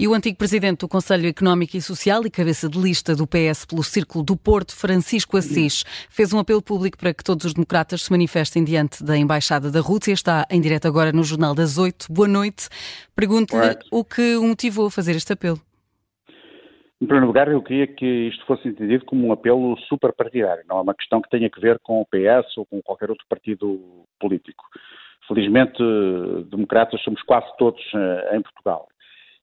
E o antigo presidente do Conselho Económico e Social e cabeça de lista do PS pelo Círculo do Porto, Francisco Assis, fez um apelo público para que todos os democratas se manifestem diante da Embaixada da Rússia. Está em direto agora no Jornal das Oito. Boa noite. Pergunto-lhe o que o motivou a fazer este apelo. Em primeiro lugar, eu queria que isto fosse entendido como um apelo superpartidário, não é uma questão que tenha que ver com o PS ou com qualquer outro partido político. Felizmente, democratas somos quase todos uh, em Portugal.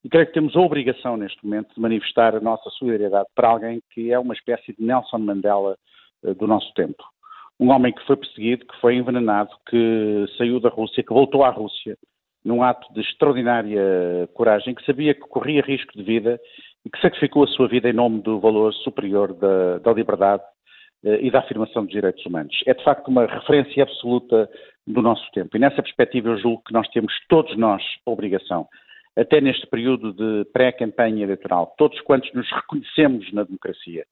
E creio que temos a obrigação, neste momento, de manifestar a nossa solidariedade para alguém que é uma espécie de Nelson Mandela uh, do nosso tempo. Um homem que foi perseguido, que foi envenenado, que saiu da Rússia, que voltou à Rússia, num ato de extraordinária coragem, que sabia que corria risco de vida e que sacrificou a sua vida em nome do valor superior da, da liberdade uh, e da afirmação dos direitos humanos. É de facto uma referência absoluta do nosso tempo. E nessa perspectiva eu julgo que nós temos todos nós a obrigação até neste período de pré-campanha eleitoral, todos quantos nos reconhecemos na democracia,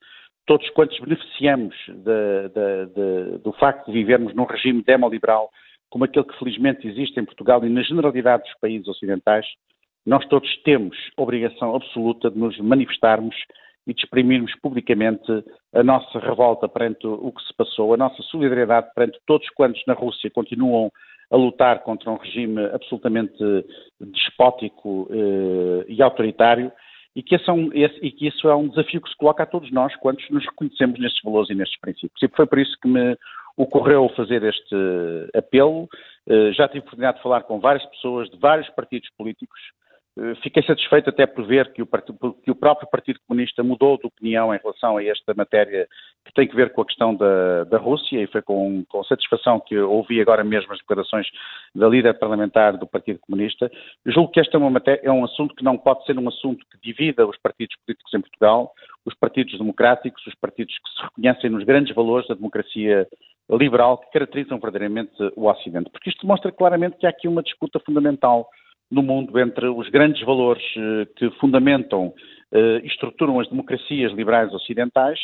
todos quantos beneficiamos de, de, de, do facto de vivermos num regime demoliberal como aquele que felizmente existe em Portugal e na generalidade dos países ocidentais, nós todos temos obrigação absoluta de nos manifestarmos e de exprimirmos publicamente a nossa revolta perante o que se passou, a nossa solidariedade perante todos quantos na Rússia continuam a lutar contra um regime absolutamente despótico eh, e autoritário e que, é um, esse, e que, isso é um desafio que se coloca a todos nós quantos nos reconhecemos nestes valores e nestes princípios. E foi por isso que me ocorreu fazer este apelo. Eh, já tive oportunidade de falar com várias pessoas de vários partidos políticos eh, fiquei satisfeito até por ver que o, que o, próprio Partido Comunista mudou de opinião em relação a esta matéria que tem que ver com a questão da, da Rússia e foi com, com, satisfação que ouvi agora mesmo as declarações da líder parlamentar do Partido Comunista. Julgo que este é, matéria, é, um assunto que não pode ser um assunto que divida os partidos políticos em Portugal, os partidos democráticos, os partidos que se reconhecem nos grandes valores da democracia liberal que caracterizam verdadeiramente o Ocidente, porque isto mostra claramente que há aqui uma disputa fundamental no mundo entre os grandes valores eh, que fundamentam eh, e estruturam as democracias liberais ocidentais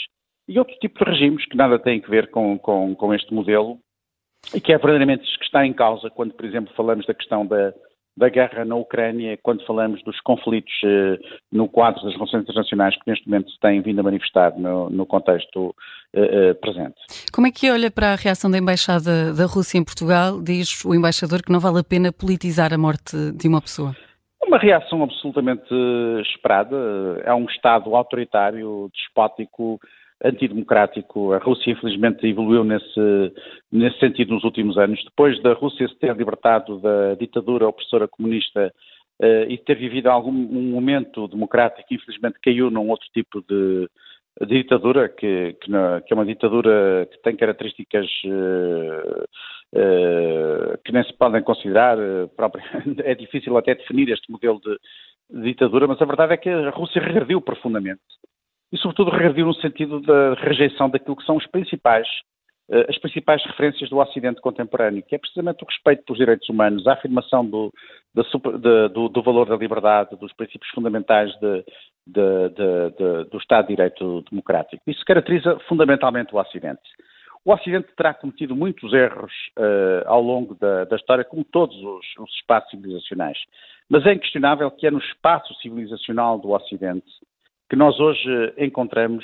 e outro tipo de regimes que nada têm a ver com, com, com este modelo e que é verdadeiramente isso que está em causa quando, por exemplo, falamos da questão da, da guerra na Ucrânia, quando falamos dos conflitos eh, no quadro das relações internacionais que neste momento se têm vindo a manifestar no, no contexto eh, eh, presente. Como é que olha para a reação da Embaixada da Rússia em Portugal? Diz o embaixador que não vale a pena politizar a morte de uma pessoa. Uma reação absolutamente esperada. É um Estado autoritário, despótico, antidemocrático. A Rússia, infelizmente, evoluiu nesse, nesse sentido nos últimos anos. Depois da Rússia se ter libertado da ditadura opressora comunista uh, e ter vivido algum um momento democrático, infelizmente caiu num outro tipo de, de ditadura, que, que, que, é uma ditadura que tem características uh, uh, que nem se podem considerar. É difícil até definir este modelo de, de ditadura, mas a verdade é que a Rússia regrediu profundamente e, sobretudo, regrediu no sentido da rejeição daquilo que são os principais, uh, as principais referências do Ocidente contemporâneo, que é precisamente o respeito pelos direitos humanos, a afirmação do, da, de, do, do, valor da liberdade, dos princípios fundamentais de, de, do Estado de Direito Democrático. Isso caracteriza fundamentalmente o Ocidente. O Ocidente terá cometido muitos erros uh, ao longo da, da, história, como todos os, os, espaços civilizacionais. Mas é inquestionável que é no espaço civilizacional do Ocidente que nós hoje encontramos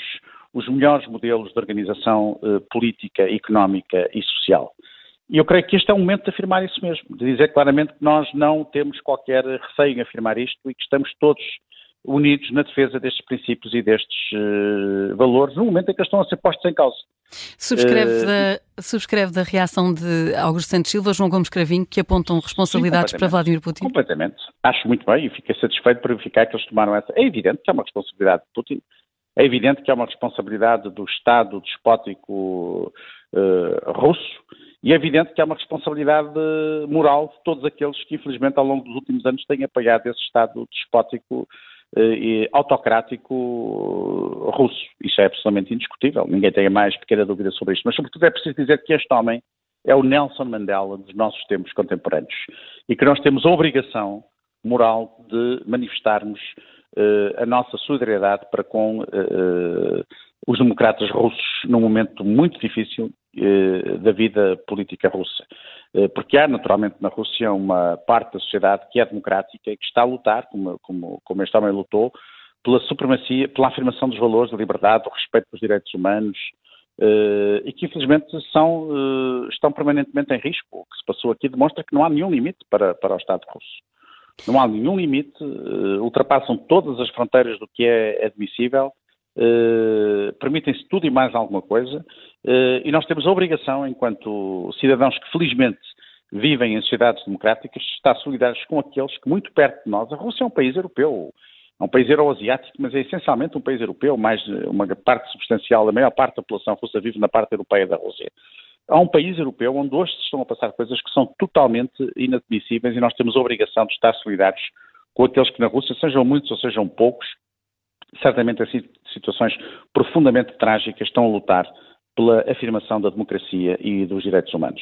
os melhores modelos de organização eh, política, económica e social. E eu creio que este é o momento de afirmar isso mesmo, de dizer claramente que nós não temos qualquer receio em afirmar isto e que estamos todos unidos na defesa destes princípios e destes uh, valores no momento em que estão a ser postos em causa. Subscreve, uh, da, subscreve da reação de Augusto Santos Silva, João Gomes Cravinho, que apontam responsabilidades sim, para Vladimir Putin? Completamente. Acho muito bem e fiquei satisfeito por verificar que eles tomaram essa. É evidente que é uma responsabilidade de Putin. É evidente que é uma responsabilidade do Estado despótico uh, russo e é evidente que é uma responsabilidade moral de todos aqueles que, infelizmente, ao longo dos últimos anos têm apoiado esse Estado despótico autocrático russo. Isso é absolutamente indiscutível. Ninguém tem a mais pequena dúvida sobre isto. Mas, sobretudo, é preciso dizer que este homem é o Nelson Mandela dos nossos tempos contemporâneos e que nós temos a obrigação moral de manifestarmos uh, a nossa solidariedade para com uh, os democratas russos num momento muito difícil da vida política russa. Eh, porque há naturalmente na Rússia uma parte da sociedade que é democrática e que está a lutar, como, como, como este homem lutou, pela supremacia, pela afirmação dos valores da liberdade, do respeito pelos direitos humanos, uh, e que infelizmente são, uh, estão permanentemente em risco. O que se passou aqui demonstra que não há nenhum limite para, para o Estado russo. Não há nenhum limite, ultrapassam todas as fronteiras do que é admissível, permitem-se tudo e mais alguma coisa, e nós temos a obrigação, enquanto cidadãos que felizmente vivem em sociedades democráticas, de estar solidários com aqueles que muito perto de nós, a Rússia é um país europeu, é um país euroasiático, mas é essencialmente um país europeu, mais uma parte substancial, a maior parte da população russa vive na parte europeia da Rússia. Há um país europeu onde hoje se estão a passar coisas que são totalmente inadmissíveis e nós temos a obrigação de estar solidários com aqueles que na Rússia, sejam muitos ou sejam poucos, certamente em situações profundamente trágicas, estão a lutar pela afirmação da democracia e dos direitos humanos.